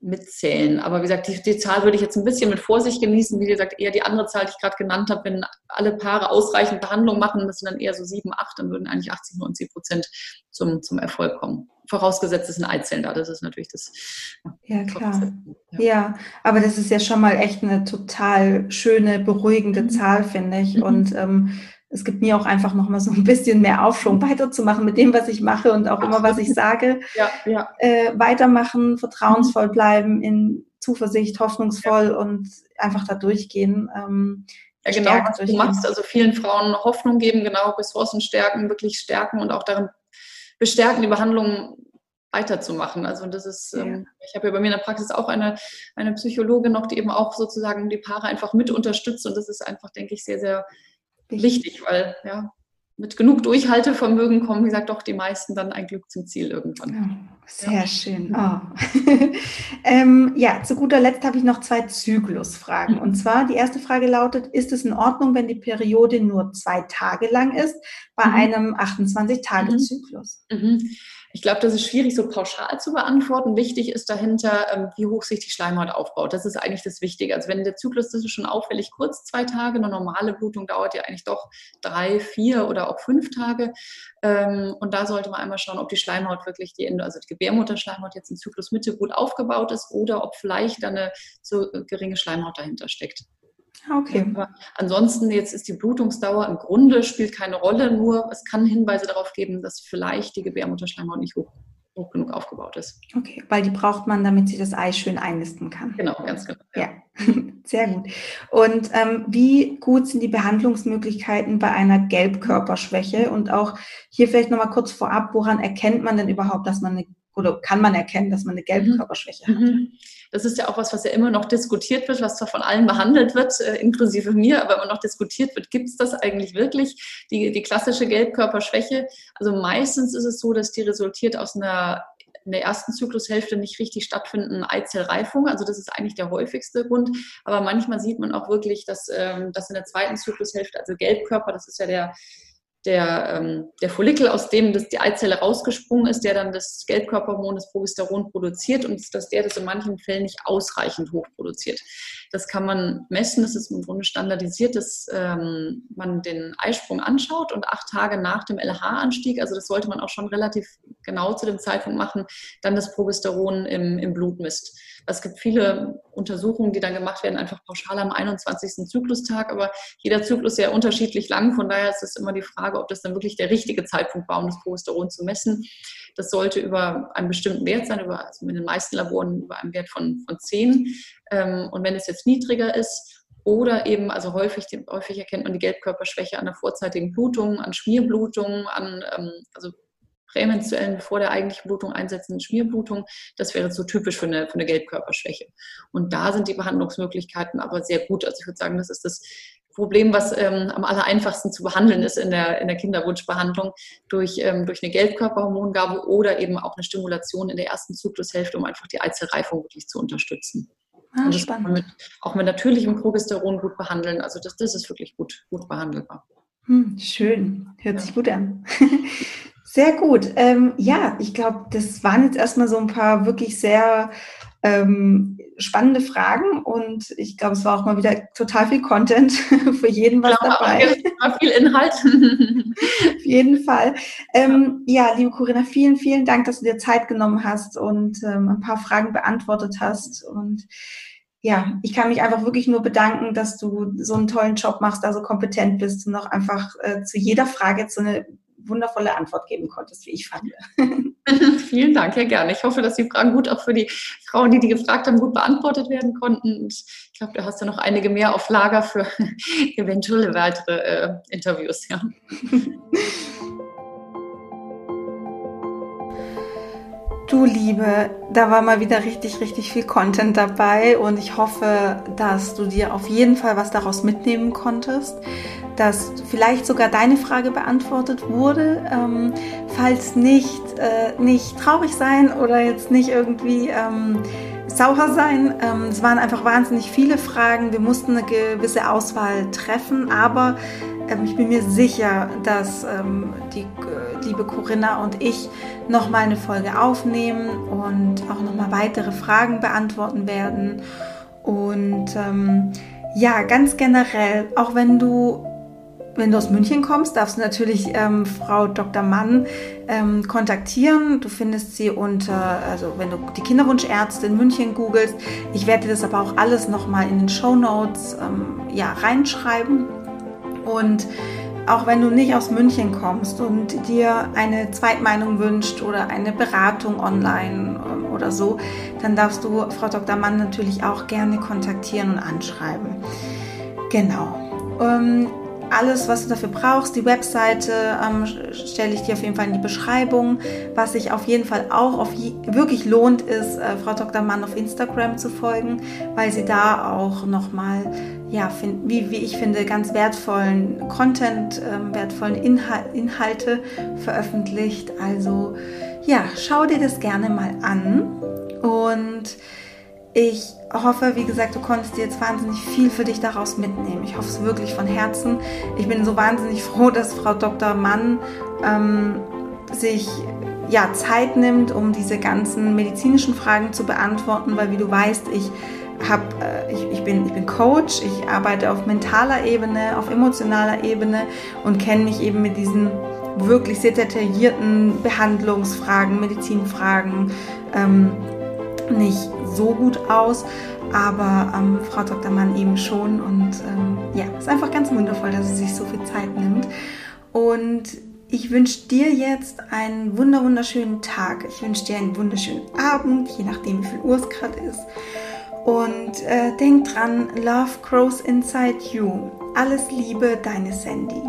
mitzählen. Aber wie gesagt, die, die, Zahl würde ich jetzt ein bisschen mit Vorsicht genießen. Wie gesagt, eher die andere Zahl, die ich gerade genannt habe, wenn alle Paare ausreichend Behandlung machen, das sind dann eher so sieben, acht, dann würden eigentlich 80, 90 Prozent zum, zum Erfolg kommen. Vorausgesetzt es sind Eizellen da, das ist natürlich das. Ja, klar. Ja. ja. aber das ist ja schon mal echt eine total schöne, beruhigende mhm. Zahl, finde ich. Mhm. Und ähm, es gibt mir auch einfach noch mal so ein bisschen mehr Aufschwung, mhm. weiterzumachen mit dem, was ich mache und auch immer, was ich sage. Ja, ja. Äh, weitermachen, vertrauensvoll bleiben, in Zuversicht, hoffnungsvoll ja. und einfach da durchgehen. Ähm, ja, genau, was du machst. Also vielen Frauen Hoffnung geben, genau, Ressourcen stärken, wirklich stärken und auch darin bestärken, die Behandlung weiterzumachen. Also das ist, ja. ähm, ich habe ja bei mir in der Praxis auch eine, eine Psychologin noch, die eben auch sozusagen die Paare einfach mit unterstützt und das ist einfach, denke ich, sehr, sehr wichtig, weil ja, mit genug Durchhaltevermögen kommen, wie gesagt, doch die meisten dann ein Glück zum Ziel irgendwann. Ja, sehr ja. schön. Oh. ähm, ja, zu guter Letzt habe ich noch zwei Zyklusfragen. Mhm. Und zwar die erste Frage lautet, ist es in Ordnung, wenn die Periode nur zwei Tage lang ist bei mhm. einem 28-Tage-Zyklus? Mhm. Ich glaube, das ist schwierig so pauschal zu beantworten. Wichtig ist dahinter, ähm, wie hoch sich die Schleimhaut aufbaut. Das ist eigentlich das Wichtige. Also wenn der Zyklus, das ist schon auffällig kurz, zwei Tage, eine normale Blutung dauert ja eigentlich doch drei, vier oder auch fünf Tage. Ähm, und da sollte man einmal schauen, ob die Schleimhaut wirklich, die, also die Gebärmutterschleimhaut jetzt in Zyklusmitte gut aufgebaut ist oder ob vielleicht eine so geringe Schleimhaut dahinter steckt. Okay. Aber ansonsten jetzt ist die Blutungsdauer im Grunde spielt keine Rolle, nur es kann Hinweise darauf geben, dass vielleicht die Gebärmutterschleimhaut nicht hoch, hoch genug aufgebaut ist. Okay, weil die braucht man, damit sie das Ei schön einnisten kann. Genau, ganz genau. Ja, sehr gut. Und ähm, wie gut sind die Behandlungsmöglichkeiten bei einer Gelbkörperschwäche? Und auch hier vielleicht nochmal kurz vorab, woran erkennt man denn überhaupt, dass man eine oder kann man erkennen, dass man eine Gelbkörperschwäche hat? Mhm. Das ist ja auch was, was ja immer noch diskutiert wird, was zwar von allen behandelt wird, äh, inklusive mir, aber immer noch diskutiert wird. Gibt es das eigentlich wirklich, die, die klassische Gelbkörperschwäche? Also meistens ist es so, dass die resultiert aus einer in der ersten Zyklushälfte nicht richtig stattfinden, Eizellreifung. Also das ist eigentlich der häufigste Grund. Aber manchmal sieht man auch wirklich, dass, ähm, dass in der zweiten Zyklushälfte, also Gelbkörper, das ist ja der der, ähm, der Follikel, aus dem das, die Eizelle rausgesprungen ist, der dann das Gelbkörperhormon, das Progesteron produziert und dass der das in manchen Fällen nicht ausreichend hoch produziert. Das kann man messen, das ist im Grunde standardisiert, dass ähm, man den Eisprung anschaut und acht Tage nach dem LH-Anstieg, also das sollte man auch schon relativ genau zu dem Zeitpunkt machen, dann das Progesteron im, im Blut misst. Es gibt viele Untersuchungen, die dann gemacht werden, einfach pauschal am 21. Zyklustag, aber jeder Zyklus ist ja unterschiedlich lang. Von daher ist es immer die Frage, ob das dann wirklich der richtige Zeitpunkt war, um das Progesteron zu messen. Das sollte über einen bestimmten Wert sein, über, also in den meisten Laboren über einen Wert von, von 10. Ähm, und wenn es jetzt niedriger ist, oder eben, also häufig, häufig erkennt man die Gelbkörperschwäche an der vorzeitigen Blutung, an Schmierblutungen, an ähm, also prämenstruellen, vor der eigentlichen Blutung einsetzenden Schmierblutung. Das wäre so typisch für eine, für eine Gelbkörperschwäche. Und da sind die Behandlungsmöglichkeiten aber sehr gut. Also ich würde sagen, das ist das Problem, was ähm, am aller einfachsten zu behandeln ist in der, in der Kinderwunschbehandlung durch, ähm, durch eine Gelbkörperhormongabe oder eben auch eine Stimulation in der ersten Zyklushälfte, um einfach die Eizellreifung wirklich zu unterstützen. Ah, und das spannend. kann man mit, auch mit natürlichem Progesteron gut behandeln. Also das, das ist wirklich gut, gut behandelbar. Hm, schön, hört ja. sich gut an. Sehr gut. Ähm, ja, ich glaube, das waren jetzt erstmal so ein paar wirklich sehr ähm, spannende Fragen und ich glaube, es war auch mal wieder total viel Content für jeden was ja, dabei. War viel Inhalt. Auf jeden Fall. Ähm, ja. ja, liebe Corinna, vielen, vielen Dank, dass du dir Zeit genommen hast und ähm, ein paar Fragen beantwortet hast und ja, ich kann mich einfach wirklich nur bedanken, dass du so einen tollen Job machst, da so kompetent bist und auch einfach äh, zu jeder Frage jetzt so eine wundervolle Antwort geben konntest, wie ich fand. Vielen Dank, ja gerne. Ich hoffe, dass die Fragen gut auch für die Frauen, die die gefragt haben, gut beantwortet werden konnten. Und ich glaube, du hast ja noch einige mehr auf Lager für eventuelle weitere äh, Interviews. Ja. Du Liebe, da war mal wieder richtig, richtig viel Content dabei und ich hoffe, dass du dir auf jeden Fall was daraus mitnehmen konntest, dass vielleicht sogar deine Frage beantwortet wurde. Ähm, falls nicht, äh, nicht traurig sein oder jetzt nicht irgendwie ähm, sauer sein. Ähm, es waren einfach wahnsinnig viele Fragen. Wir mussten eine gewisse Auswahl treffen, aber ähm, ich bin mir sicher, dass ähm, die äh, liebe Corinna und ich noch mal eine Folge aufnehmen und auch noch mal weitere Fragen beantworten werden. Und ähm, ja, ganz generell, auch wenn du wenn du aus München kommst, darfst du natürlich ähm, Frau Dr. Mann ähm, kontaktieren. Du findest sie unter, also wenn du die Kinderwunschärzte in München googelst. Ich werde dir das aber auch alles nochmal in den Show Notes ähm, ja, reinschreiben. Und auch wenn du nicht aus München kommst und dir eine Zweitmeinung wünscht oder eine Beratung online ähm, oder so, dann darfst du Frau Dr. Mann natürlich auch gerne kontaktieren und anschreiben. Genau. Ähm, alles, was du dafür brauchst, die Webseite ähm, stelle ich dir auf jeden Fall in die Beschreibung. Was sich auf jeden Fall auch auf wirklich lohnt, ist, äh, Frau Dr. Mann auf Instagram zu folgen, weil sie da auch nochmal, ja, wie, wie ich finde, ganz wertvollen Content, äh, wertvollen Inhal Inhalte veröffentlicht. Also ja, schau dir das gerne mal an und ich hoffe, wie gesagt, du konntest dir jetzt wahnsinnig viel für dich daraus mitnehmen. Ich hoffe es wirklich von Herzen. Ich bin so wahnsinnig froh, dass Frau Dr. Mann ähm, sich ja, Zeit nimmt, um diese ganzen medizinischen Fragen zu beantworten, weil wie du weißt, ich hab, äh, ich, ich, bin, ich bin Coach, ich arbeite auf mentaler Ebene, auf emotionaler Ebene und kenne mich eben mit diesen wirklich sehr detaillierten Behandlungsfragen, Medizinfragen ähm, nicht so gut aus, aber ähm, Frau Dr. Mann eben schon. Und ähm, ja, ist einfach ganz wundervoll, dass sie sich so viel Zeit nimmt. Und ich wünsche dir jetzt einen wunder wunderschönen Tag. Ich wünsche dir einen wunderschönen Abend, je nachdem, wie viel Uhr es gerade ist. Und äh, denk dran, Love grows inside you. Alles Liebe, deine Sandy.